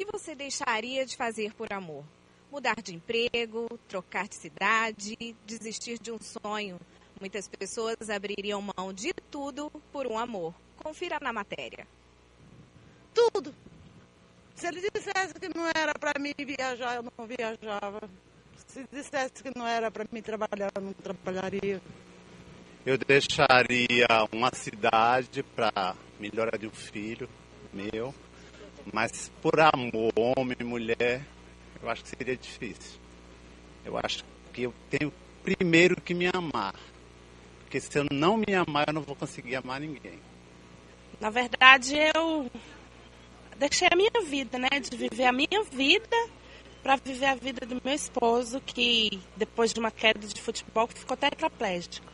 que você deixaria de fazer por amor? Mudar de emprego, trocar de cidade, desistir de um sonho. Muitas pessoas abririam mão de tudo por um amor. Confira na matéria. Tudo. Se ele dissesse que não era para mim viajar, eu não viajava. Se dissesse que não era para mim trabalhar, eu não trabalharia. Eu deixaria uma cidade para melhora de um filho meu, mas por amor, homem e mulher, eu acho que seria difícil. Eu acho que eu tenho primeiro que me amar. Porque se eu não me amar, eu não vou conseguir amar ninguém. Na verdade, eu deixei a minha vida, né? De viver a minha vida para viver a vida do meu esposo, que depois de uma queda de futebol ficou tetraplégico.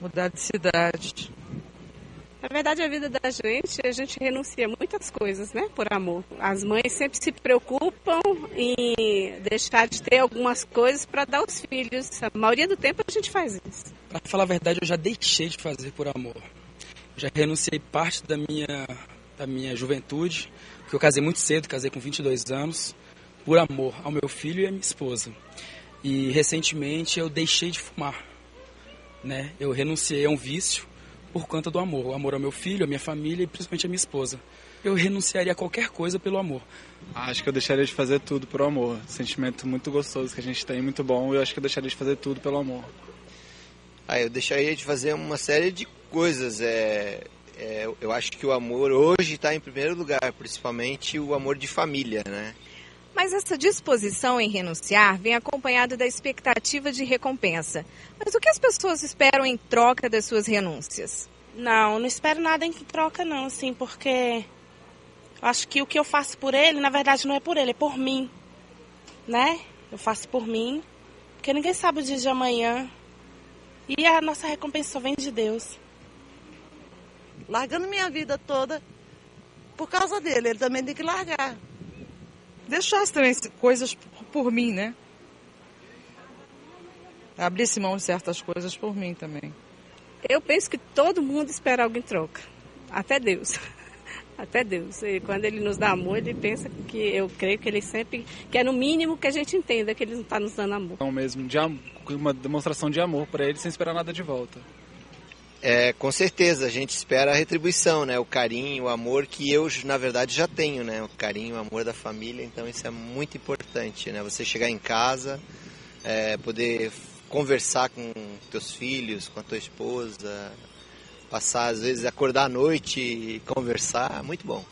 Mudar de cidade. Na verdade, a vida da gente, a gente renuncia a muitas coisas, né? Por amor. As mães sempre se preocupam em deixar de ter algumas coisas para dar aos filhos. A maioria do tempo a gente faz isso. Para falar a verdade, eu já deixei de fazer por amor. Já renunciei parte da minha, da minha juventude, porque eu casei muito cedo, casei com 22 anos, por amor ao meu filho e à minha esposa. E recentemente eu deixei de fumar. Né? Eu renunciei a um vício por conta do amor. O amor ao meu filho, à minha família e principalmente à minha esposa. Eu renunciaria a qualquer coisa pelo amor. Acho que eu deixaria de fazer tudo por amor. Sentimento muito gostoso que a gente tem, muito bom. Eu acho que eu deixaria de fazer tudo pelo amor. Ah, eu deixaria de fazer uma série de coisas. É, é eu acho que o amor hoje está em primeiro lugar, principalmente o amor de família, né? Mas essa disposição em renunciar vem acompanhado da expectativa de recompensa. Mas o que as pessoas esperam em troca das suas renúncias? Não, não espero nada em troca não, assim, porque eu acho que o que eu faço por ele, na verdade, não é por ele, é por mim, né? Eu faço por mim, porque ninguém sabe o dia de amanhã. E a nossa recompensa só vem de Deus. Largando minha vida toda por causa dele, ele também tem que largar deixasse também coisas por mim, né? Abrisse mão de certas coisas por mim também. Eu penso que todo mundo espera algo em troca. Até Deus. Até Deus. E quando Ele nos dá amor, Ele pensa que eu creio que Ele sempre quer no mínimo que a gente entenda que Ele não está nos dando amor. Então mesmo, de uma demonstração de amor para Ele sem esperar nada de volta. É, com certeza, a gente espera a retribuição, né? O carinho, o amor que eu, na verdade, já tenho, né? O carinho, o amor da família, então isso é muito importante, né? Você chegar em casa, é, poder conversar com teus filhos, com a tua esposa, passar, às vezes, acordar à noite e conversar, muito bom.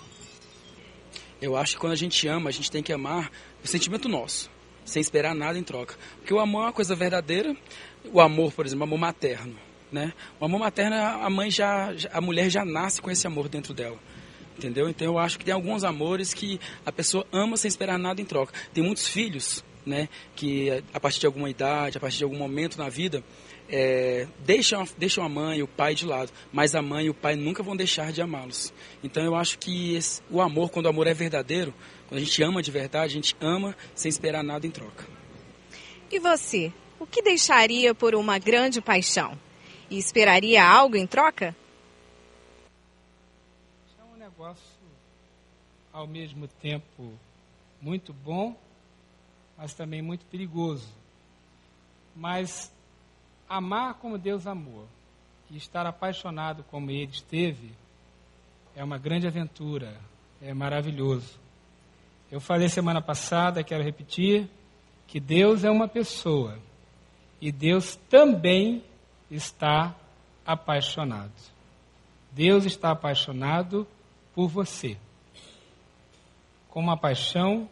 Eu acho que quando a gente ama, a gente tem que amar o sentimento nosso, sem esperar nada em troca. Porque o amor é uma coisa verdadeira, o amor, por exemplo, o amor materno né? O amor materno, a mãe já, a mulher já nasce com esse amor dentro dela. Entendeu? Então eu acho que tem alguns amores que a pessoa ama sem esperar nada em troca. Tem muitos filhos, né, que a partir de alguma idade, a partir de algum momento na vida, é, deixam, deixam a mãe e o pai de lado, mas a mãe e o pai nunca vão deixar de amá-los. Então eu acho que esse, o amor, quando o amor é verdadeiro, quando a gente ama de verdade, a gente ama sem esperar nada em troca. E você? O que deixaria por uma grande paixão? E esperaria algo em troca? É um negócio ao mesmo tempo muito bom, mas também muito perigoso. Mas amar como Deus amou e estar apaixonado como ele esteve é uma grande aventura, é maravilhoso. Eu falei semana passada, quero repetir, que Deus é uma pessoa e Deus também está apaixonado. Deus está apaixonado por você. Com uma paixão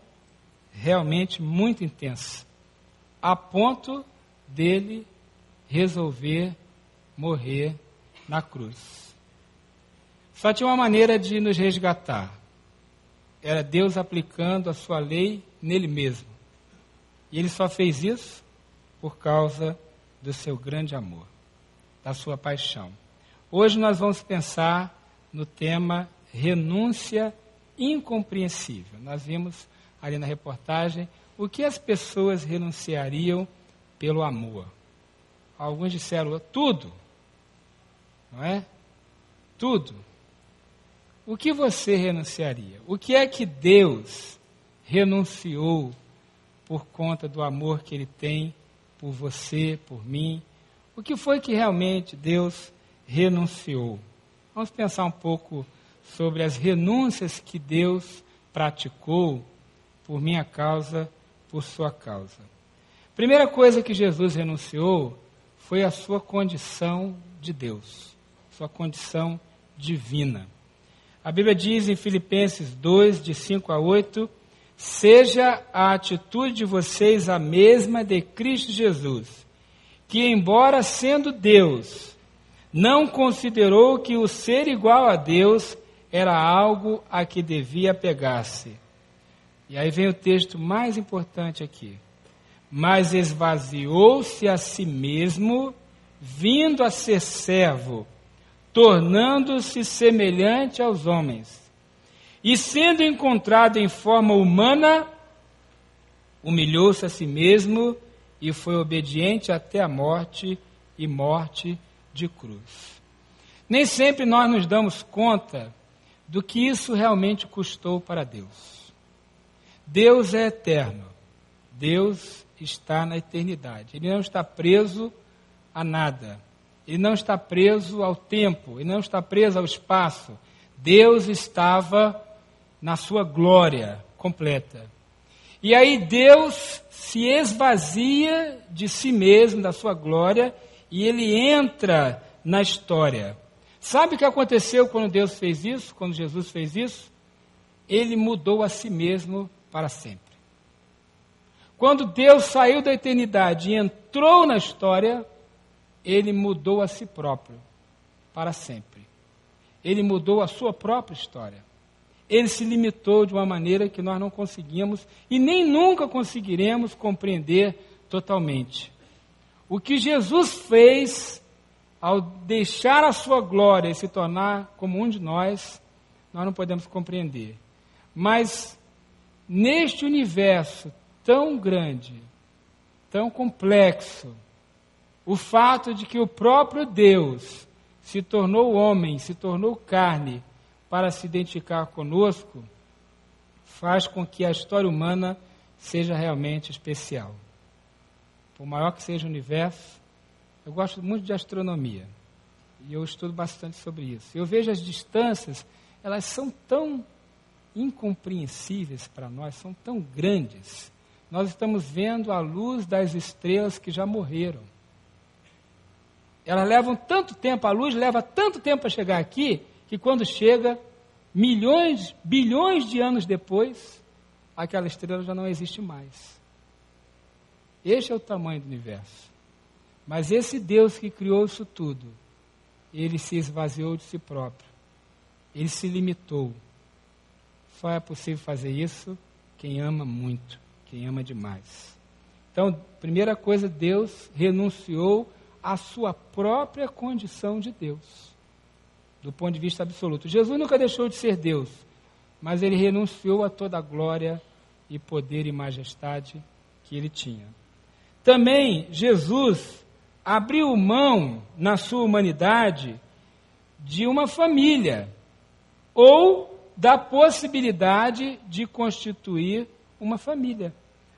realmente muito intensa, a ponto dele resolver morrer na cruz. Só tinha uma maneira de nos resgatar. Era Deus aplicando a sua lei nele mesmo. E ele só fez isso por causa do seu grande amor da sua paixão. Hoje nós vamos pensar no tema renúncia incompreensível. Nós vimos ali na reportagem o que as pessoas renunciariam pelo amor. Alguns disseram tudo, não é? Tudo. o que você renunciaria? O que é que Deus renunciou por conta do amor que Ele tem por você, por mim? O que foi que realmente Deus renunciou? Vamos pensar um pouco sobre as renúncias que Deus praticou por minha causa, por sua causa. Primeira coisa que Jesus renunciou foi a sua condição de Deus, sua condição divina. A Bíblia diz em Filipenses 2, de 5 a 8: Seja a atitude de vocês a mesma de Cristo Jesus, que, embora sendo Deus, não considerou que o ser igual a Deus era algo a que devia pegar-se. E aí vem o texto mais importante aqui. Mas esvaziou-se a si mesmo, vindo a ser servo tornando-se semelhante aos homens. E sendo encontrado em forma humana, humilhou-se a si mesmo e foi obediente até a morte e morte de cruz. Nem sempre nós nos damos conta do que isso realmente custou para Deus. Deus é eterno. Deus está na eternidade. Ele não está preso a nada. Ele não está preso ao tempo, ele não está preso ao espaço. Deus estava na sua glória completa. E aí Deus se esvazia de si mesmo, da sua glória, e ele entra na história. Sabe o que aconteceu quando Deus fez isso, quando Jesus fez isso? Ele mudou a si mesmo para sempre. Quando Deus saiu da eternidade e entrou na história, ele mudou a si próprio para sempre. Ele mudou a sua própria história. Ele se limitou de uma maneira que nós não conseguimos e nem nunca conseguiremos compreender totalmente. O que Jesus fez ao deixar a sua glória e se tornar como um de nós, nós não podemos compreender. Mas neste universo tão grande, tão complexo, o fato de que o próprio Deus se tornou homem, se tornou carne para se identificar conosco, faz com que a história humana seja realmente especial. Por maior que seja o universo, eu gosto muito de astronomia e eu estudo bastante sobre isso. Eu vejo as distâncias, elas são tão incompreensíveis para nós, são tão grandes. Nós estamos vendo a luz das estrelas que já morreram. Elas levam tanto tempo, a luz leva tanto tempo para chegar aqui, que quando chega, milhões, bilhões de anos depois, aquela estrela já não existe mais. Este é o tamanho do universo. Mas esse Deus que criou isso tudo, ele se esvaziou de si próprio. Ele se limitou. Só é possível fazer isso quem ama muito, quem ama demais. Então, primeira coisa, Deus renunciou a sua própria condição de Deus, do ponto de vista absoluto. Jesus nunca deixou de ser Deus, mas ele renunciou a toda a glória e poder e majestade que ele tinha. Também Jesus abriu mão na sua humanidade de uma família ou da possibilidade de constituir uma família.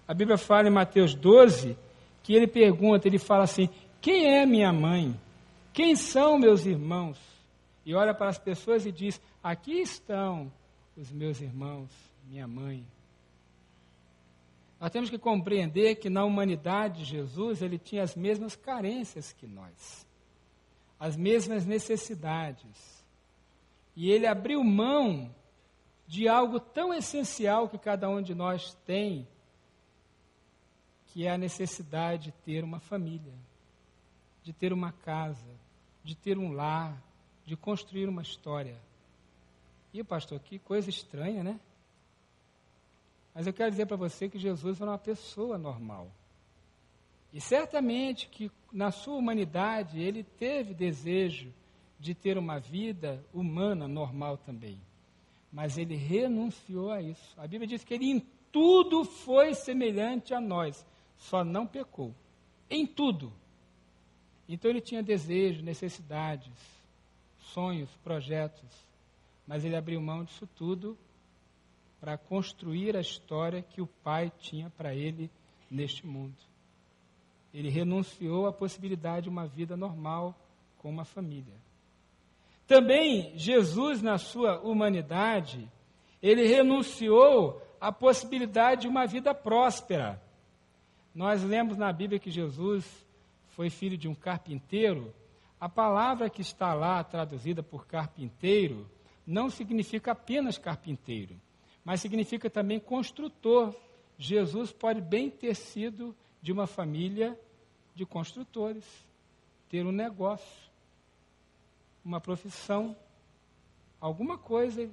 A Bíblia fala em Mateus 12 que ele pergunta, ele fala assim: quem é minha mãe? Quem são meus irmãos? E olha para as pessoas e diz: Aqui estão os meus irmãos, minha mãe. Nós temos que compreender que na humanidade de Jesus ele tinha as mesmas carências que nós, as mesmas necessidades. E ele abriu mão de algo tão essencial que cada um de nós tem, que é a necessidade de ter uma família de ter uma casa, de ter um lar, de construir uma história. E, pastor, que coisa estranha, né? Mas eu quero dizer para você que Jesus era uma pessoa normal. E certamente que na sua humanidade ele teve desejo de ter uma vida humana normal também. Mas ele renunciou a isso. A Bíblia diz que ele em tudo foi semelhante a nós, só não pecou. Em tudo. Então ele tinha desejos, necessidades, sonhos, projetos. mas ele abriu mão disso tudo para construir a história que o pai tinha para ele neste mundo. Ele renunciou à possibilidade de uma vida normal com uma família. Também Jesus, na sua humanidade, ele renunciou à possibilidade de uma vida próspera. Nós lemos na Bíblia que Jesus foi filho de um carpinteiro. A palavra que está lá traduzida por carpinteiro não significa apenas carpinteiro, mas significa também construtor. Jesus pode bem ter sido de uma família de construtores, ter um negócio, uma profissão, alguma coisa.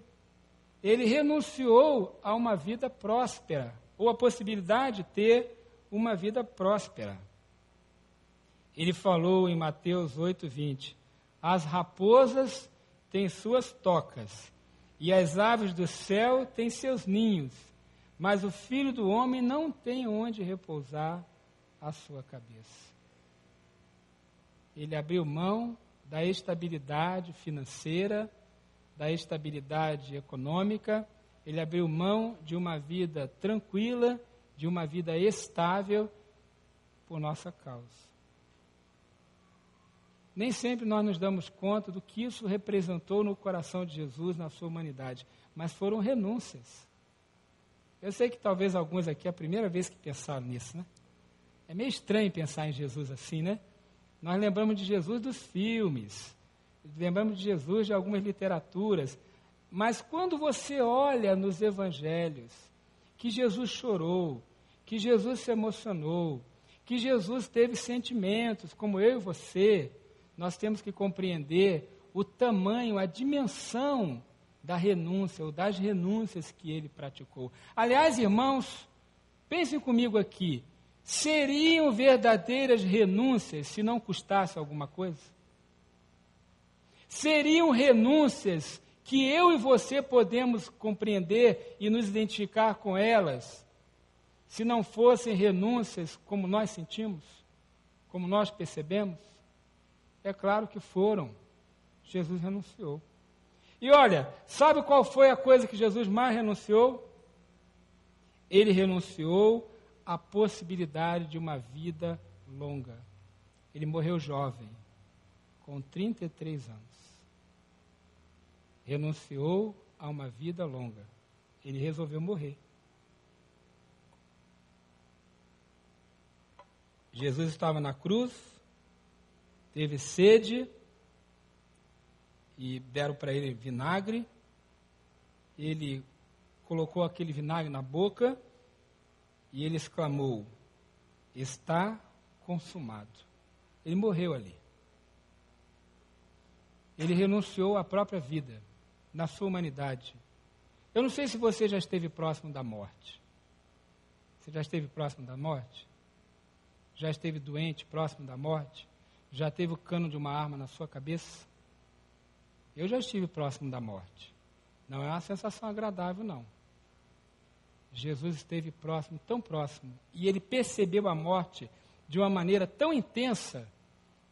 Ele renunciou a uma vida próspera, ou a possibilidade de ter uma vida próspera. Ele falou em Mateus 8:20: As raposas têm suas tocas, e as aves do céu têm seus ninhos, mas o filho do homem não tem onde repousar a sua cabeça. Ele abriu mão da estabilidade financeira, da estabilidade econômica, ele abriu mão de uma vida tranquila de uma vida estável por nossa causa. Nem sempre nós nos damos conta do que isso representou no coração de Jesus, na sua humanidade, mas foram renúncias. Eu sei que talvez alguns aqui é a primeira vez que pensaram nisso, né? É meio estranho pensar em Jesus assim, né? Nós lembramos de Jesus dos filmes, lembramos de Jesus de algumas literaturas, mas quando você olha nos evangelhos, que Jesus chorou, que Jesus se emocionou, que Jesus teve sentimentos, como eu e você, nós temos que compreender o tamanho, a dimensão da renúncia, ou das renúncias que ele praticou. Aliás, irmãos, pensem comigo aqui: seriam verdadeiras renúncias se não custasse alguma coisa? Seriam renúncias que eu e você podemos compreender e nos identificar com elas, se não fossem renúncias como nós sentimos, como nós percebemos? É claro que foram. Jesus renunciou. E olha, sabe qual foi a coisa que Jesus mais renunciou? Ele renunciou à possibilidade de uma vida longa. Ele morreu jovem, com 33 anos renunciou a uma vida longa. Ele resolveu morrer. Jesus estava na cruz, teve sede, e deram para ele vinagre. Ele colocou aquele vinagre na boca e ele exclamou: Está consumado. Ele morreu ali. Ele renunciou à própria vida na sua humanidade. Eu não sei se você já esteve próximo da morte. Você já esteve próximo da morte? Já esteve doente, próximo da morte? Já teve o cano de uma arma na sua cabeça? Eu já estive próximo da morte. Não é uma sensação agradável, não. Jesus esteve próximo, tão próximo, e ele percebeu a morte de uma maneira tão intensa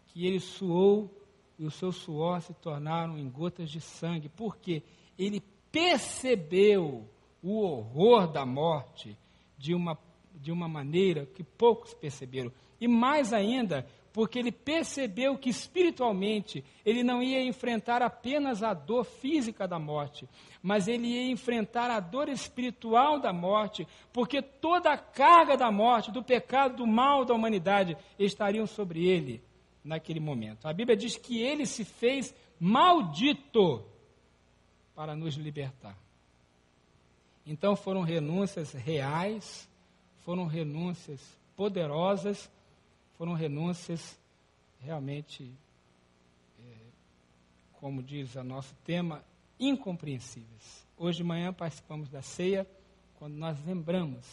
que ele suou e o seu suor se tornaram em gotas de sangue, porque ele percebeu o horror da morte de uma, de uma maneira que poucos perceberam. E mais ainda, porque ele percebeu que espiritualmente ele não ia enfrentar apenas a dor física da morte, mas ele ia enfrentar a dor espiritual da morte, porque toda a carga da morte, do pecado, do mal da humanidade estariam sobre ele naquele momento. A Bíblia diz que ele se fez maldito para nos libertar. Então foram renúncias reais, foram renúncias poderosas, foram renúncias realmente, é, como diz o nosso tema, incompreensíveis. Hoje de manhã participamos da ceia, quando nós lembramos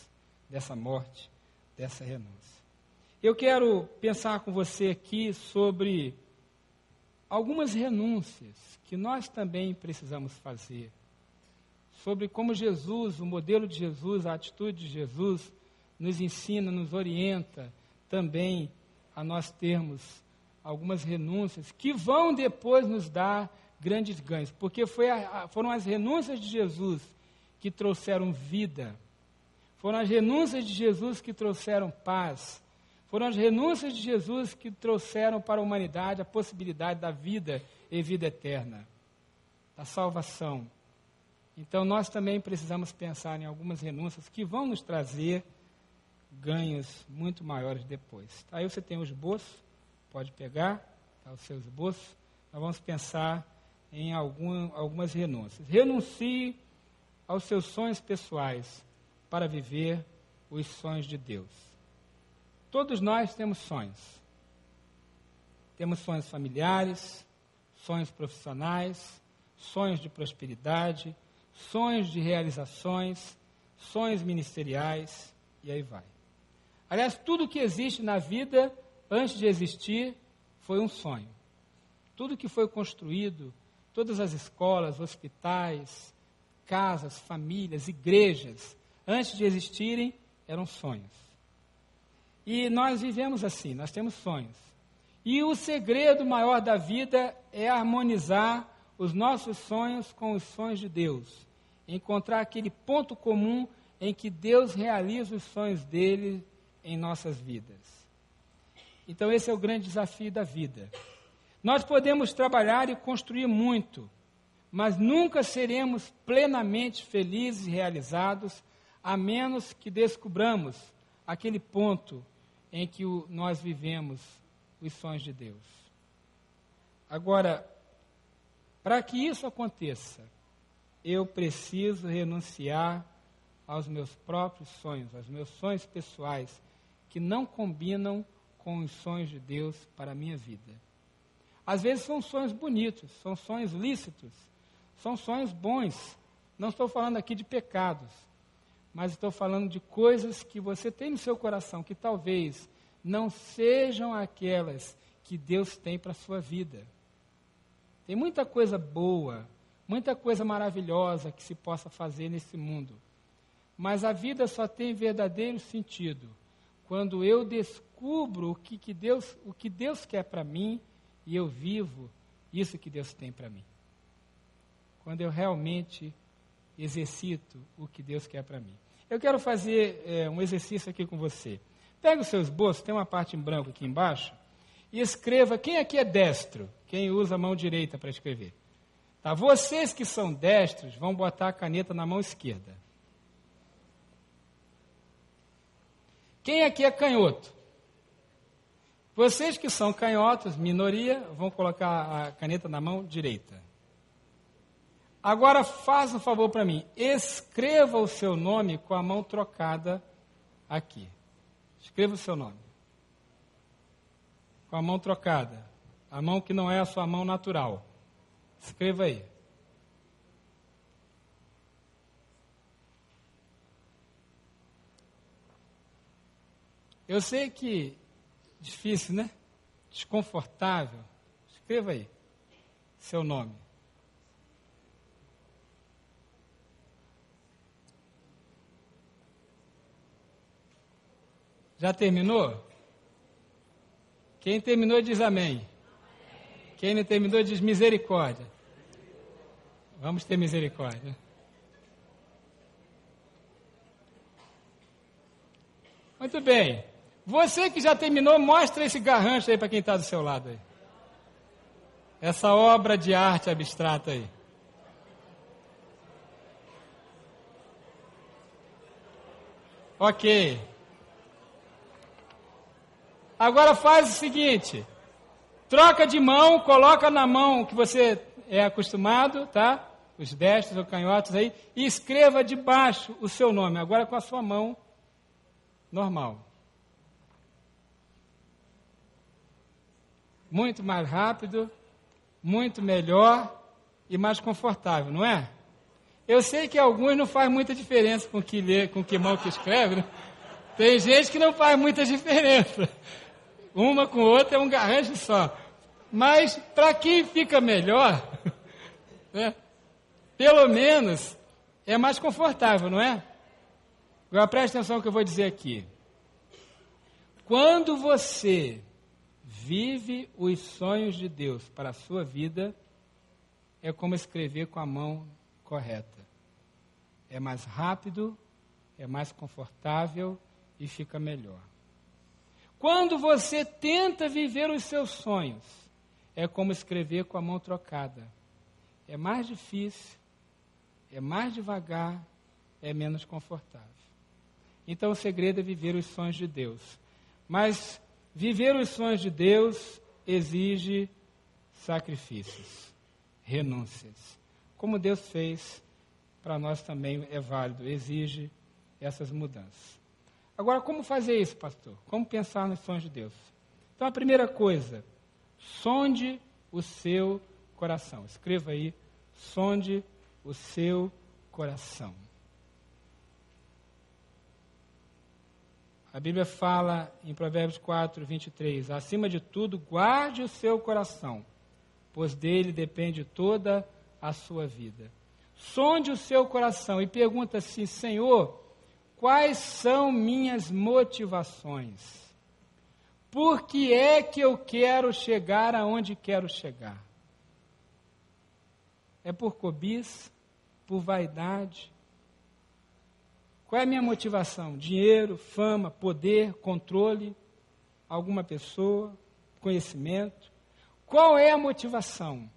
dessa morte, dessa renúncia. Eu quero pensar com você aqui sobre algumas renúncias que nós também precisamos fazer. Sobre como Jesus, o modelo de Jesus, a atitude de Jesus, nos ensina, nos orienta também a nós termos algumas renúncias que vão depois nos dar grandes ganhos, porque a, foram as renúncias de Jesus que trouxeram vida, foram as renúncias de Jesus que trouxeram paz, foram as renúncias de Jesus que trouxeram para a humanidade a possibilidade da vida e vida eterna, da salvação. Então nós também precisamos pensar em algumas renúncias que vão nos trazer ganhos muito maiores depois. Aí você tem o esboço, pode pegar tá, o seu esboço. Nós vamos pensar em algum, algumas renúncias. Renuncie aos seus sonhos pessoais para viver os sonhos de Deus. Todos nós temos sonhos. Temos sonhos familiares, sonhos profissionais, sonhos de prosperidade, sonhos de realizações, sonhos ministeriais e aí vai. Aliás, tudo que existe na vida antes de existir foi um sonho. Tudo que foi construído, todas as escolas, hospitais, casas, famílias, igrejas, antes de existirem, eram sonhos. E nós vivemos assim, nós temos sonhos. E o segredo maior da vida é harmonizar os nossos sonhos com os sonhos de Deus. Encontrar aquele ponto comum em que Deus realiza os sonhos dele em nossas vidas. Então, esse é o grande desafio da vida. Nós podemos trabalhar e construir muito, mas nunca seremos plenamente felizes e realizados a menos que descubramos aquele ponto em que o, nós vivemos os sonhos de Deus. Agora, para que isso aconteça, eu preciso renunciar aos meus próprios sonhos, aos meus sonhos pessoais, que não combinam com os sonhos de Deus para a minha vida. Às vezes são sonhos bonitos, são sonhos lícitos, são sonhos bons. Não estou falando aqui de pecados, mas estou falando de coisas que você tem no seu coração que talvez não sejam aquelas que Deus tem para a sua vida. Tem muita coisa boa, muita coisa maravilhosa que se possa fazer nesse mundo. Mas a vida só tem verdadeiro sentido quando eu descubro o que, que Deus, o que Deus quer para mim e eu vivo isso que Deus tem para mim. Quando eu realmente exercito o que Deus quer para mim. Eu quero fazer é, um exercício aqui com você. Pega os seus bolsos, tem uma parte em branco aqui embaixo, e escreva quem aqui é destro, quem usa a mão direita para escrever. Tá? Vocês que são destros vão botar a caneta na mão esquerda. Quem aqui é canhoto? Vocês que são canhotos, minoria, vão colocar a caneta na mão direita. Agora faça um favor para mim. Escreva o seu nome com a mão trocada aqui. Escreva o seu nome. Com a mão trocada. A mão que não é a sua mão natural. Escreva aí. Eu sei que difícil, né? Desconfortável. Escreva aí seu nome. Já terminou? Quem terminou diz amém. Quem não terminou diz misericórdia. Vamos ter misericórdia. Muito bem. Você que já terminou, mostra esse garrancho aí para quem está do seu lado aí. Essa obra de arte abstrata aí. Ok. Agora faz o seguinte: troca de mão, coloca na mão que você é acostumado, tá? Os destros ou canhotos aí, e escreva debaixo o seu nome, agora com a sua mão normal. Muito mais rápido, muito melhor e mais confortável, não é? Eu sei que alguns não faz muita diferença com que lê, com que mão que escreve, né? Tem gente que não faz muita diferença. Uma com outra é um garrancho só. Mas para quem fica melhor, né, pelo menos é mais confortável, não é? Agora preste atenção no que eu vou dizer aqui. Quando você vive os sonhos de Deus para a sua vida, é como escrever com a mão correta. É mais rápido, é mais confortável e fica melhor. Quando você tenta viver os seus sonhos, é como escrever com a mão trocada. É mais difícil, é mais devagar, é menos confortável. Então o segredo é viver os sonhos de Deus. Mas viver os sonhos de Deus exige sacrifícios, renúncias. Como Deus fez, para nós também é válido, exige essas mudanças. Agora, como fazer isso, pastor? Como pensar nos sonhos de Deus? Então, a primeira coisa, sonde o seu coração. Escreva aí, sonde o seu coração. A Bíblia fala em Provérbios 4, 23: Acima de tudo, guarde o seu coração, pois dele depende toda a sua vida. Sonde o seu coração e pergunta assim: Senhor, quais são minhas motivações? Por que é que eu quero chegar aonde quero chegar? É por cobiça? Por vaidade? Qual é a minha motivação? Dinheiro, fama, poder, controle, alguma pessoa, conhecimento? Qual é a motivação?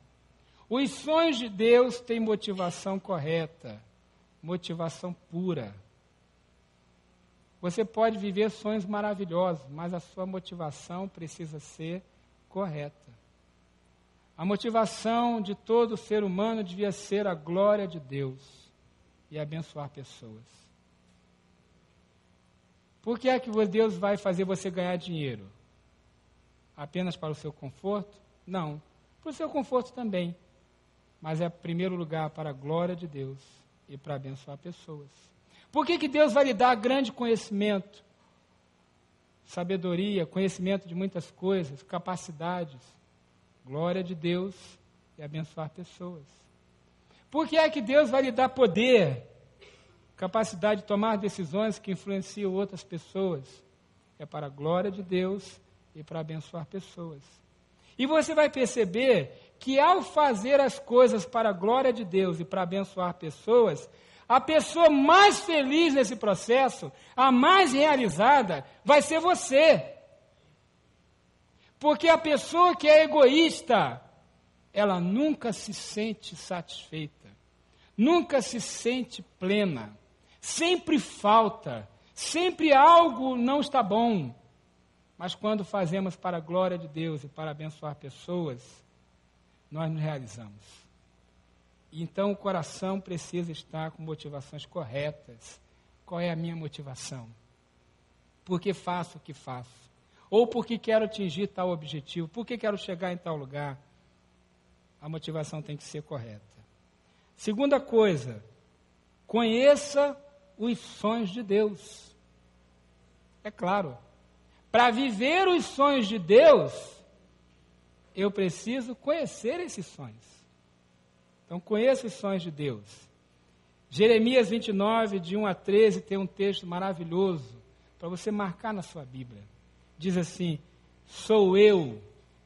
Os sonhos de Deus têm motivação correta, motivação pura. Você pode viver sonhos maravilhosos, mas a sua motivação precisa ser correta. A motivação de todo ser humano devia ser a glória de Deus e abençoar pessoas. Por que é que Deus vai fazer você ganhar dinheiro? Apenas para o seu conforto? Não. Para o seu conforto também. Mas é, em primeiro lugar, para a glória de Deus e para abençoar pessoas. Por que, que Deus vai lhe dar grande conhecimento? Sabedoria, conhecimento de muitas coisas, capacidades. Glória de Deus e abençoar pessoas. Por que é que Deus vai lhe dar poder? Capacidade de tomar decisões que influenciam outras pessoas. É para a glória de Deus e para abençoar pessoas. E você vai perceber que ao fazer as coisas para a glória de Deus e para abençoar pessoas, a pessoa mais feliz nesse processo, a mais realizada, vai ser você. Porque a pessoa que é egoísta, ela nunca se sente satisfeita, nunca se sente plena. Sempre falta, sempre algo não está bom. Mas quando fazemos para a glória de Deus e para abençoar pessoas, nós nos realizamos. Então o coração precisa estar com motivações corretas. Qual é a minha motivação? Por que faço o que faço? Ou porque quero atingir tal objetivo? Por que quero chegar em tal lugar? A motivação tem que ser correta. Segunda coisa, conheça os sonhos de Deus. É claro, para viver os sonhos de Deus, eu preciso conhecer esses sonhos. Então, conheça os sonhos de Deus. Jeremias 29, de 1 a 13, tem um texto maravilhoso para você marcar na sua Bíblia. Diz assim: Sou eu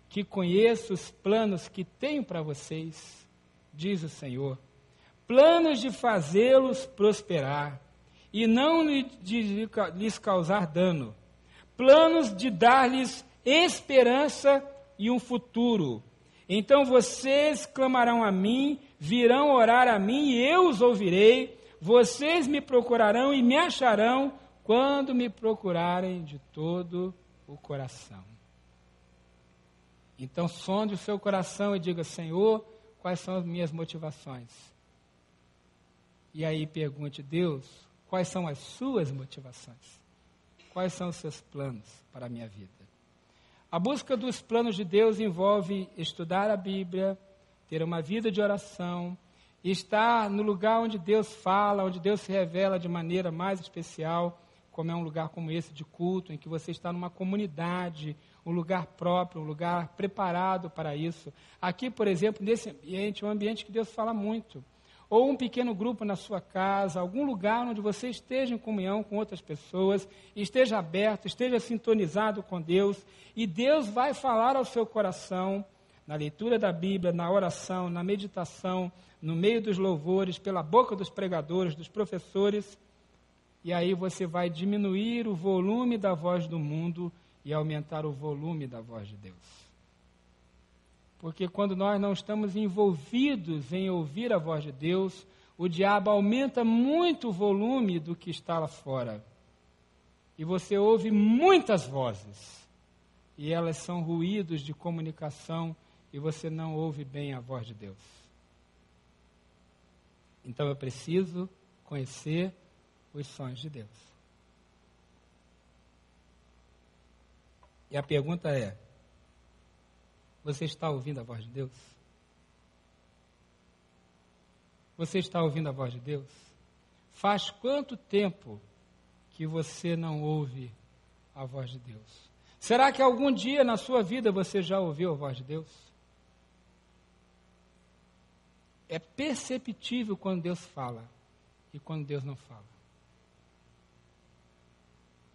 que conheço os planos que tenho para vocês, diz o Senhor, planos de fazê-los prosperar e não lhes causar dano. Planos de dar-lhes esperança e um futuro. Então vocês clamarão a mim, virão orar a mim e eu os ouvirei. Vocês me procurarão e me acharão quando me procurarem de todo o coração. Então sonde o seu coração e diga: Senhor, quais são as minhas motivações? E aí pergunte: Deus, Quais são as suas motivações? Quais são os seus planos para a minha vida? A busca dos planos de Deus envolve estudar a Bíblia, ter uma vida de oração, estar no lugar onde Deus fala, onde Deus se revela de maneira mais especial, como é um lugar como esse de culto, em que você está numa comunidade, um lugar próprio, um lugar preparado para isso. Aqui, por exemplo, nesse ambiente, é um ambiente que Deus fala muito ou um pequeno grupo na sua casa, algum lugar onde você esteja em comunhão com outras pessoas, esteja aberto, esteja sintonizado com Deus, e Deus vai falar ao seu coração, na leitura da Bíblia, na oração, na meditação, no meio dos louvores, pela boca dos pregadores, dos professores, e aí você vai diminuir o volume da voz do mundo e aumentar o volume da voz de Deus. Porque quando nós não estamos envolvidos em ouvir a voz de Deus, o diabo aumenta muito o volume do que está lá fora. E você ouve muitas vozes. E elas são ruídos de comunicação e você não ouve bem a voz de Deus. Então eu preciso conhecer os sonhos de Deus. E a pergunta é: você está ouvindo a voz de Deus? Você está ouvindo a voz de Deus? Faz quanto tempo que você não ouve a voz de Deus? Será que algum dia na sua vida você já ouviu a voz de Deus? É perceptível quando Deus fala e quando Deus não fala.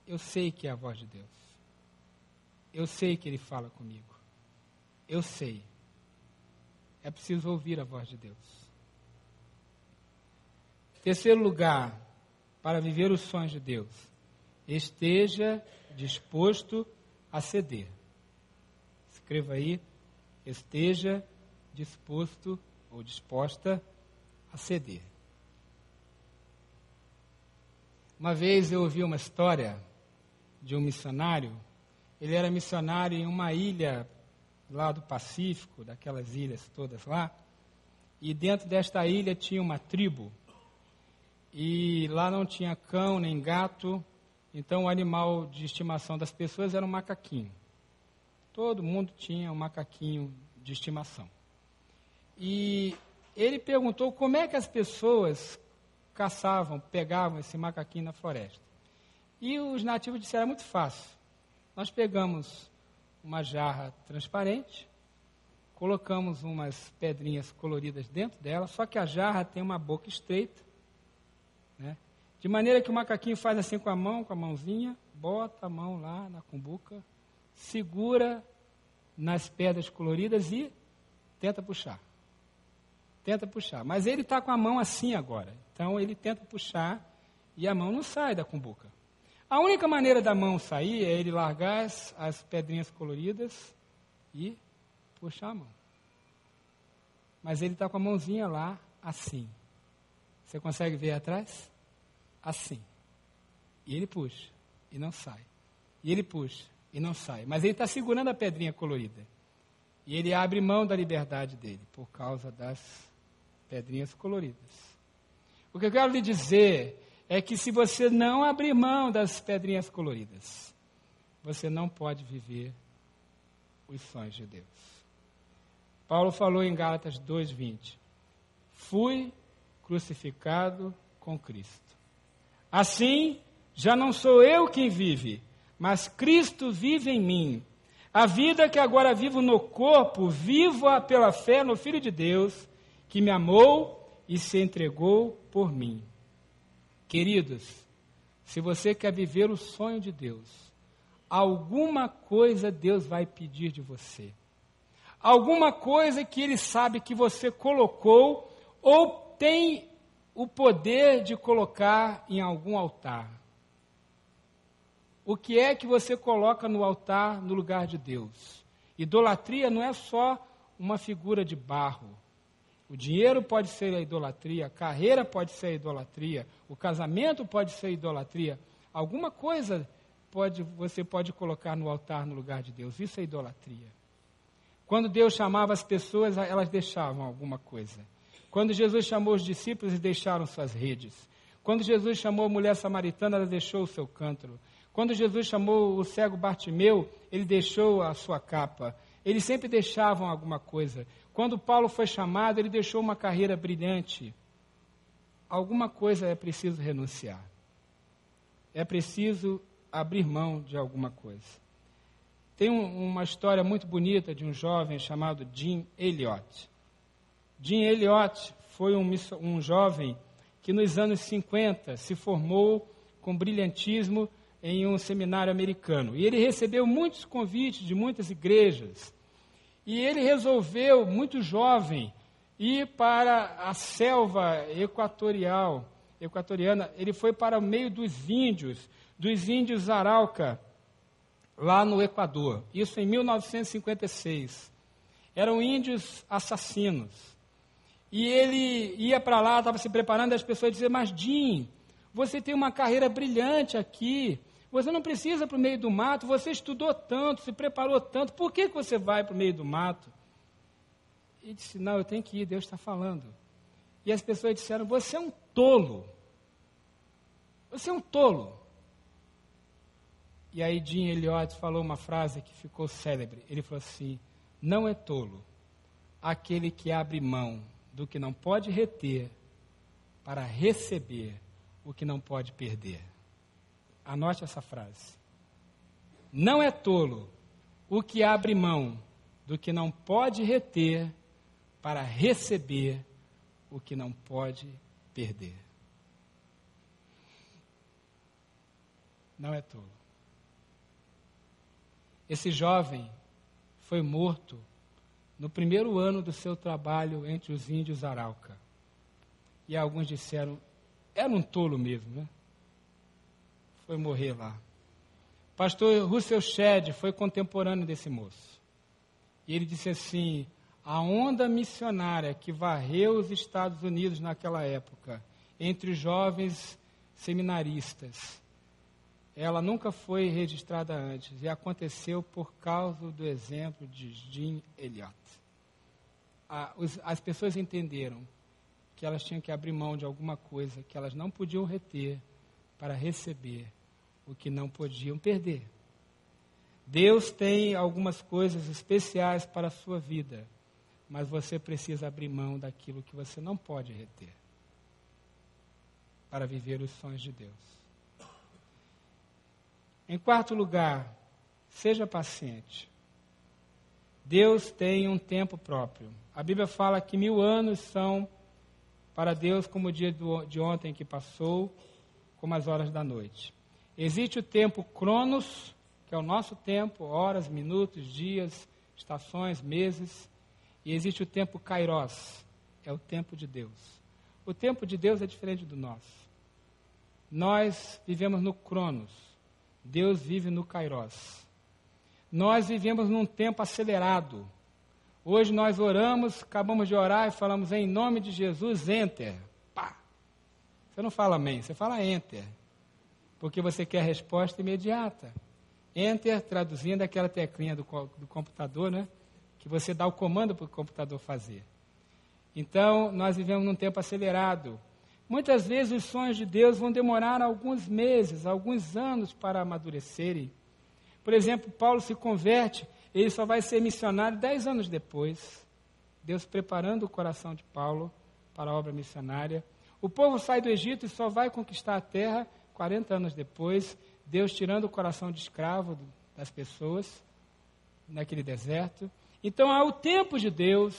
Eu sei que é a voz de Deus. Eu sei que Ele fala comigo. Eu sei. É preciso ouvir a voz de Deus. Terceiro lugar, para viver os sonhos de Deus, esteja disposto a ceder. Escreva aí, esteja disposto ou disposta a ceder. Uma vez eu ouvi uma história de um missionário. Ele era missionário em uma ilha lá do Pacífico, daquelas ilhas todas lá. E dentro desta ilha tinha uma tribo e lá não tinha cão nem gato, então o animal de estimação das pessoas era um macaquinho. Todo mundo tinha um macaquinho de estimação. E ele perguntou como é que as pessoas caçavam, pegavam esse macaquinho na floresta. E os nativos disseram: é muito fácil. Nós pegamos uma jarra transparente, colocamos umas pedrinhas coloridas dentro dela, só que a jarra tem uma boca estreita né? De maneira que o macaquinho faz assim com a mão, com a mãozinha, bota a mão lá na cumbuca, segura nas pedras coloridas e tenta puxar. Tenta puxar. Mas ele está com a mão assim agora. Então ele tenta puxar e a mão não sai da cumbuca. A única maneira da mão sair é ele largar as, as pedrinhas coloridas e puxar a mão. Mas ele está com a mãozinha lá assim. Você consegue ver atrás? Assim. E ele puxa e não sai. E ele puxa e não sai. Mas ele está segurando a pedrinha colorida. E ele abre mão da liberdade dele por causa das pedrinhas coloridas. O que eu quero lhe dizer é que se você não abrir mão das pedrinhas coloridas, você não pode viver os sonhos de Deus. Paulo falou em Gálatas 2:20. Fui crucificado com Cristo. Assim, já não sou eu quem vive, mas Cristo vive em mim. A vida que agora vivo no corpo, vivo-a pela fé no Filho de Deus, que me amou e se entregou por mim. Queridos, se você quer viver o sonho de Deus, alguma coisa Deus vai pedir de você. Alguma coisa que Ele sabe que você colocou ou tem o poder de colocar em algum altar. O que é que você coloca no altar no lugar de Deus? Idolatria não é só uma figura de barro. O dinheiro pode ser a idolatria, a carreira pode ser a idolatria, o casamento pode ser a idolatria. Alguma coisa pode, você pode colocar no altar no lugar de Deus. Isso é idolatria. Quando Deus chamava as pessoas, elas deixavam alguma coisa. Quando Jesus chamou os discípulos, eles deixaram suas redes. Quando Jesus chamou a mulher samaritana, ela deixou o seu cântaro. Quando Jesus chamou o cego Bartimeu, ele deixou a sua capa. Eles sempre deixavam alguma coisa. Quando Paulo foi chamado, ele deixou uma carreira brilhante. Alguma coisa é preciso renunciar. É preciso abrir mão de alguma coisa. Tem um, uma história muito bonita de um jovem chamado Jim Elliot. Jim Elliot foi um, um jovem que nos anos 50 se formou com brilhantismo em um seminário americano. E ele recebeu muitos convites de muitas igrejas. E ele resolveu, muito jovem, ir para a selva equatorial, equatoriana. Ele foi para o meio dos índios, dos índios Arauca, lá no Equador. Isso em 1956. Eram índios assassinos. E ele ia para lá, estava se preparando, e as pessoas diziam, mas Jim, você tem uma carreira brilhante aqui, você não precisa para o meio do mato, você estudou tanto, se preparou tanto, por que, que você vai para o meio do mato? E disse, não, eu tenho que ir, Deus está falando. E as pessoas disseram, você é um tolo. Você é um tolo. E aí Jim Elliot falou uma frase que ficou célebre. Ele falou assim, não é tolo aquele que abre mão do que não pode reter para receber o que não pode perder. Anote essa frase. Não é tolo o que abre mão do que não pode reter para receber o que não pode perder. Não é tolo. Esse jovem foi morto no primeiro ano do seu trabalho entre os índios Arauca. E alguns disseram, era um tolo mesmo, né? Foi morrer lá. Pastor Russell Shedd foi contemporâneo desse moço. E ele disse assim: a onda missionária que varreu os Estados Unidos naquela época, entre os jovens seminaristas, ela nunca foi registrada antes e aconteceu por causa do exemplo de Jim Elliot. as pessoas entenderam que elas tinham que abrir mão de alguma coisa que elas não podiam reter para receber o que não podiam perder. Deus tem algumas coisas especiais para a sua vida, mas você precisa abrir mão daquilo que você não pode reter para viver os sonhos de Deus. Em quarto lugar, seja paciente. Deus tem um tempo próprio. A Bíblia fala que mil anos são para Deus como o dia de ontem que passou, como as horas da noite. Existe o tempo Cronos, que é o nosso tempo, horas, minutos, dias, estações, meses. E existe o tempo Kairos, é o tempo de Deus. O tempo de Deus é diferente do nosso. Nós vivemos no Cronos Deus vive no Kairos. Nós vivemos num tempo acelerado. Hoje nós oramos, acabamos de orar e falamos em nome de Jesus, enter. Pá. Você não fala amém, você fala enter. Porque você quer resposta imediata. Enter, traduzindo aquela teclinha do, do computador, né? Que você dá o comando para o computador fazer. Então, nós vivemos num tempo acelerado. Muitas vezes os sonhos de Deus vão demorar alguns meses, alguns anos para amadurecerem. Por exemplo, Paulo se converte, ele só vai ser missionário dez anos depois. Deus preparando o coração de Paulo para a obra missionária. O povo sai do Egito e só vai conquistar a terra 40 anos depois, Deus tirando o coração de escravo das pessoas naquele deserto. Então há o tempo de Deus,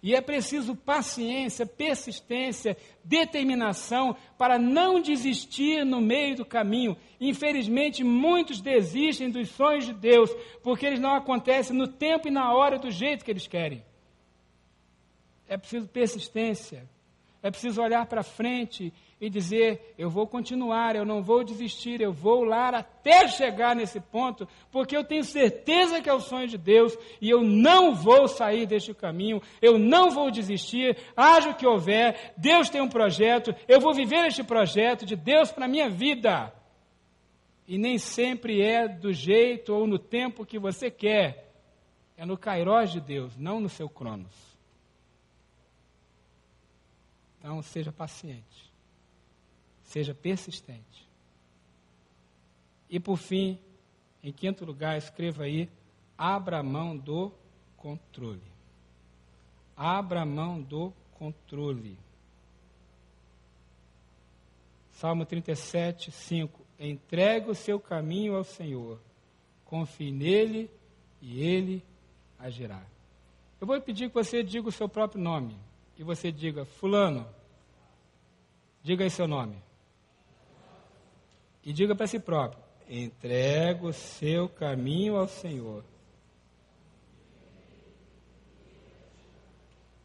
e é preciso paciência, persistência, determinação para não desistir no meio do caminho. Infelizmente, muitos desistem dos sonhos de Deus porque eles não acontecem no tempo e na hora do jeito que eles querem. É preciso persistência, é preciso olhar para frente e dizer: eu vou continuar, eu não vou desistir, eu vou lá até chegar nesse ponto, porque eu tenho certeza que é o sonho de Deus e eu não vou sair deste caminho, eu não vou desistir, haja o que houver, Deus tem um projeto, eu vou viver este projeto de Deus para a minha vida. E nem sempre é do jeito ou no tempo que você quer, é no Cairós de Deus, não no seu Cronos. Então, seja paciente. Seja persistente. E por fim, em quinto lugar, escreva aí: abra mão do controle. Abra mão do controle. Salmo 37, 5. Entregue o seu caminho ao Senhor, confie nele e ele agirá. Eu vou pedir que você diga o seu próprio nome. Que você diga, Fulano. Diga aí seu nome e diga para si próprio: entrega o seu caminho ao Senhor.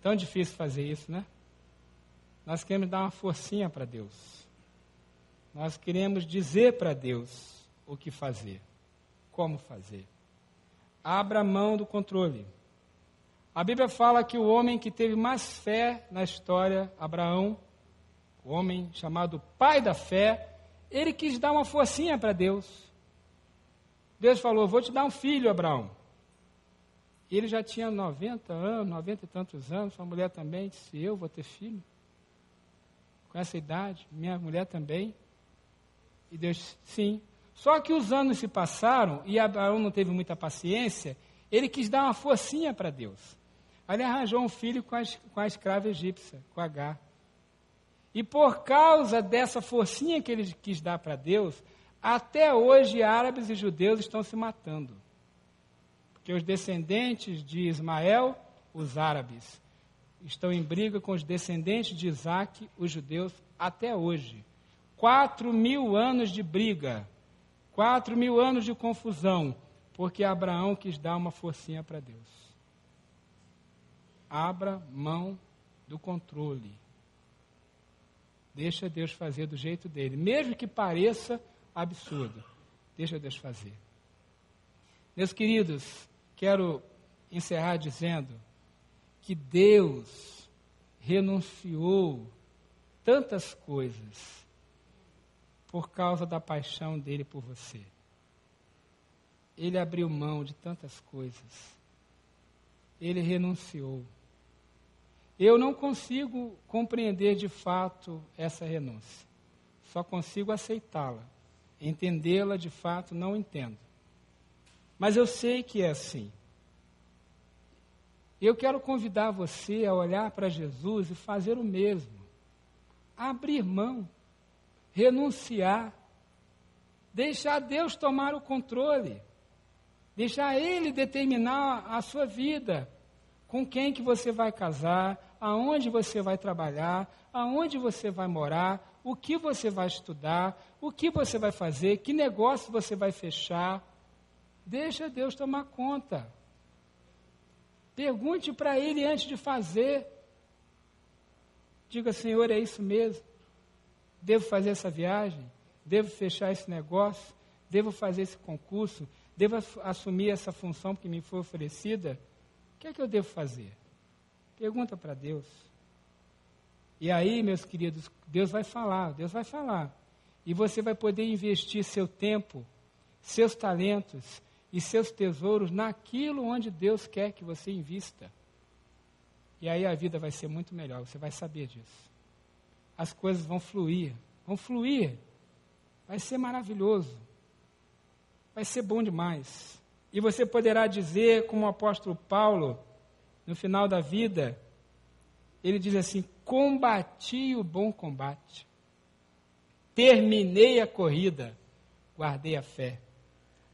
Tão difícil fazer isso, né? Nós queremos dar uma forcinha para Deus. Nós queremos dizer para Deus o que fazer, como fazer. Abra mão do controle. A Bíblia fala que o homem que teve mais fé na história, Abraão, o homem chamado pai da fé, ele quis dar uma forcinha para Deus. Deus falou: Vou te dar um filho, Abraão. Ele já tinha 90 anos, 90 e tantos anos, sua mulher também disse: Eu vou ter filho. Com essa idade, minha mulher também. E Deus disse: Sim. Só que os anos se passaram e Abraão não teve muita paciência, ele quis dar uma forcinha para Deus. Ele arranjou um filho com a, com a escrava egípcia, com H. E por causa dessa forcinha que ele quis dar para Deus, até hoje árabes e judeus estão se matando. Porque os descendentes de Ismael, os árabes, estão em briga com os descendentes de Isaac, os judeus, até hoje. Quatro mil anos de briga, quatro mil anos de confusão, porque Abraão quis dar uma forcinha para Deus. Abra mão do controle. Deixa Deus fazer do jeito dele, mesmo que pareça absurdo. Deixa Deus fazer. Meus queridos, quero encerrar dizendo que Deus renunciou tantas coisas por causa da paixão dele por você. Ele abriu mão de tantas coisas. Ele renunciou. Eu não consigo compreender de fato essa renúncia. Só consigo aceitá-la. Entendê-la de fato, não entendo. Mas eu sei que é assim. Eu quero convidar você a olhar para Jesus e fazer o mesmo. Abrir mão, renunciar, deixar Deus tomar o controle, deixar Ele determinar a sua vida, com quem que você vai casar, aonde você vai trabalhar, aonde você vai morar, o que você vai estudar, o que você vai fazer, que negócio você vai fechar. Deixa Deus tomar conta. Pergunte para Ele antes de fazer. Diga, Senhor, é isso mesmo? Devo fazer essa viagem? Devo fechar esse negócio? Devo fazer esse concurso? Devo assumir essa função que me foi oferecida? O que é que eu devo fazer? Pergunta para Deus. E aí, meus queridos, Deus vai falar, Deus vai falar. E você vai poder investir seu tempo, seus talentos e seus tesouros naquilo onde Deus quer que você invista. E aí a vida vai ser muito melhor, você vai saber disso. As coisas vão fluir, vão fluir. Vai ser maravilhoso. Vai ser bom demais. E você poderá dizer, como o apóstolo Paulo, no final da vida, ele diz assim: Combati o bom combate, terminei a corrida, guardei a fé.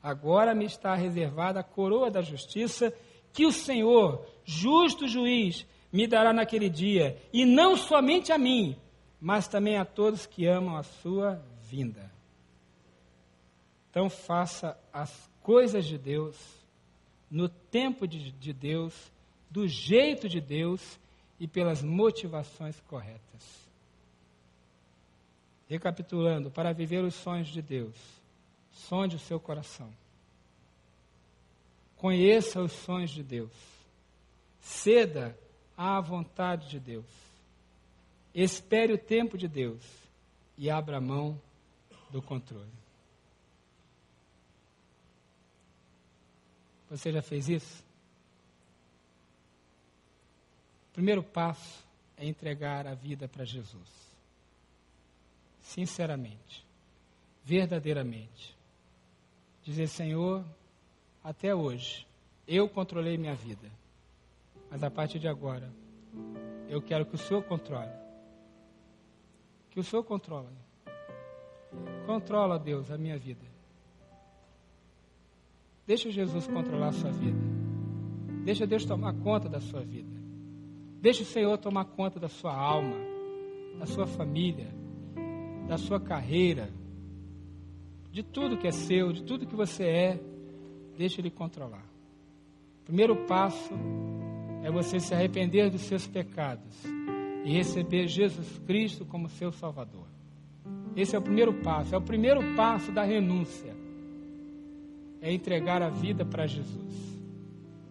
Agora me está reservada a coroa da justiça, que o Senhor, justo juiz, me dará naquele dia, e não somente a mim, mas também a todos que amam a sua vinda. Então faça as coisas de Deus, no tempo de, de Deus, do jeito de Deus e pelas motivações corretas. Recapitulando, para viver os sonhos de Deus, sonde o seu coração. Conheça os sonhos de Deus. Ceda à vontade de Deus. Espere o tempo de Deus e abra mão do controle. Você já fez isso? Primeiro passo é entregar a vida para Jesus. Sinceramente, verdadeiramente. Dizer, Senhor, até hoje, eu controlei minha vida, mas a partir de agora, eu quero que o Senhor controle. Que o Senhor controle. Controla, Deus, a minha vida. Deixa Jesus controlar a sua vida. Deixa Deus tomar conta da sua vida. Deixe o Senhor tomar conta da sua alma, da sua família, da sua carreira, de tudo que é seu, de tudo que você é. Deixe Ele controlar. O primeiro passo é você se arrepender dos seus pecados e receber Jesus Cristo como seu Salvador. Esse é o primeiro passo, é o primeiro passo da renúncia. É entregar a vida para Jesus.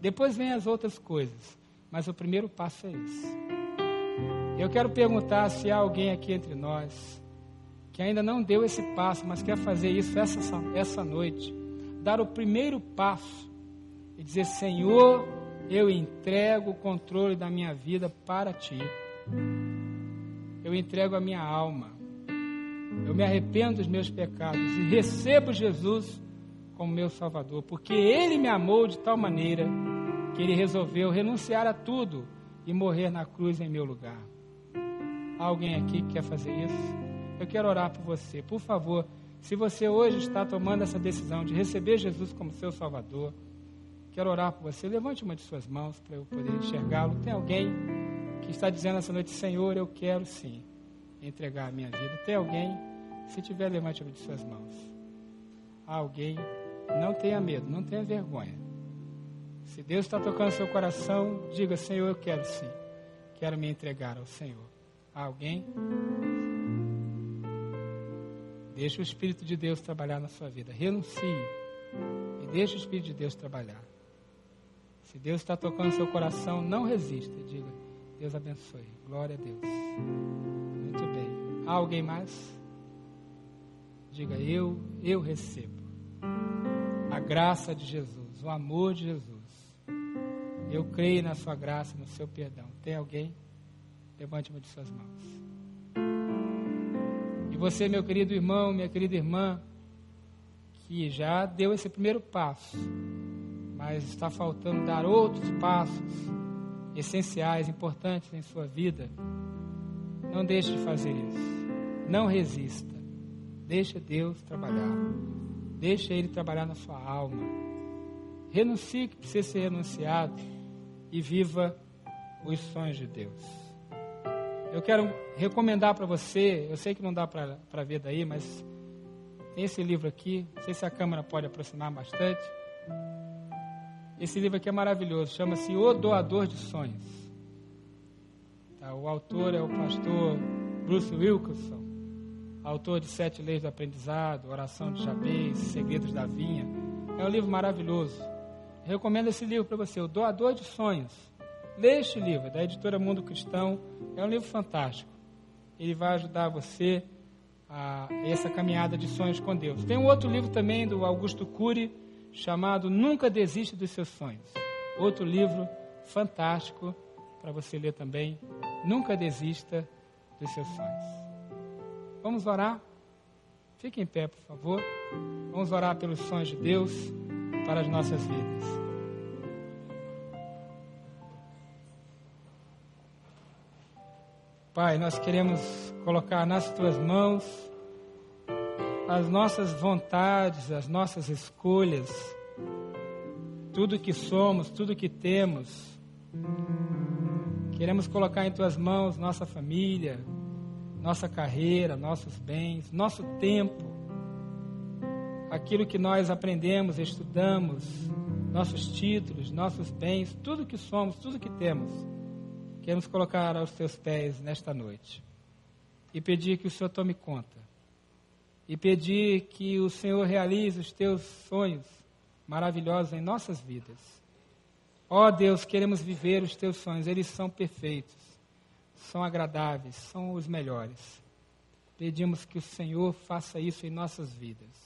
Depois vem as outras coisas, mas o primeiro passo é esse. Eu quero perguntar se há alguém aqui entre nós que ainda não deu esse passo, mas quer fazer isso essa, essa noite. Dar o primeiro passo e dizer: Senhor, eu entrego o controle da minha vida para ti. Eu entrego a minha alma. Eu me arrependo dos meus pecados e recebo Jesus como meu Salvador, porque Ele me amou de tal maneira que Ele resolveu renunciar a tudo e morrer na cruz em meu lugar. Há alguém aqui que quer fazer isso? Eu quero orar por você. Por favor, se você hoje está tomando essa decisão de receber Jesus como seu Salvador, quero orar por você. Levante uma de suas mãos para eu poder enxergá-lo. Tem alguém que está dizendo essa noite, Senhor, eu quero sim entregar a minha vida. Tem alguém? Se tiver, levante uma de suas mãos. Há alguém? Não tenha medo, não tenha vergonha. Se Deus está tocando seu coração, diga, Senhor, eu quero sim. Quero me entregar ao Senhor. Há alguém? Deixe o Espírito de Deus trabalhar na sua vida. Renuncie. E deixe o Espírito de Deus trabalhar. Se Deus está tocando seu coração, não resista. Diga, Deus abençoe. Glória a Deus. Muito bem. Há alguém mais? Diga, eu, eu recebo. A graça de Jesus, o amor de Jesus. Eu creio na sua graça, no seu perdão. Tem alguém? Levante uma de suas mãos. E você, meu querido irmão, minha querida irmã, que já deu esse primeiro passo, mas está faltando dar outros passos essenciais, importantes em sua vida, não deixe de fazer isso. Não resista. Deixa Deus trabalhar. Deixa Ele trabalhar na sua alma. Renuncie que precisa ser renunciado e viva os sonhos de Deus. Eu quero recomendar para você, eu sei que não dá para ver daí, mas tem esse livro aqui, não sei se a câmera pode aproximar bastante. Esse livro aqui é maravilhoso, chama-se O Doador de Sonhos. Tá, o autor é o pastor Bruce Wilkinson, autor de Sete Leis do Aprendizado, Oração de Jabez, Segredos da Vinha. É um livro maravilhoso. Recomendo esse livro para você, O Doador de Sonhos. Leia este livro, da editora Mundo Cristão. É um livro fantástico. Ele vai ajudar você a essa caminhada de sonhos com Deus. Tem um outro livro também do Augusto Cury, chamado Nunca Desiste dos Seus Sonhos. Outro livro fantástico para você ler também. Nunca desista dos seus sonhos. Vamos orar? Fique em pé, por favor. Vamos orar pelos sonhos de Deus para as nossas vidas. Pai, nós queremos colocar nas tuas mãos as nossas vontades, as nossas escolhas, tudo que somos, tudo que temos. Queremos colocar em tuas mãos nossa família, nossa carreira, nossos bens, nosso tempo, aquilo que nós aprendemos, estudamos, nossos títulos, nossos bens, tudo que somos, tudo que temos Queremos colocar aos teus pés nesta noite e pedir que o Senhor tome conta. E pedir que o Senhor realize os teus sonhos maravilhosos em nossas vidas. Ó oh Deus, queremos viver os teus sonhos, eles são perfeitos, são agradáveis, são os melhores. Pedimos que o Senhor faça isso em nossas vidas,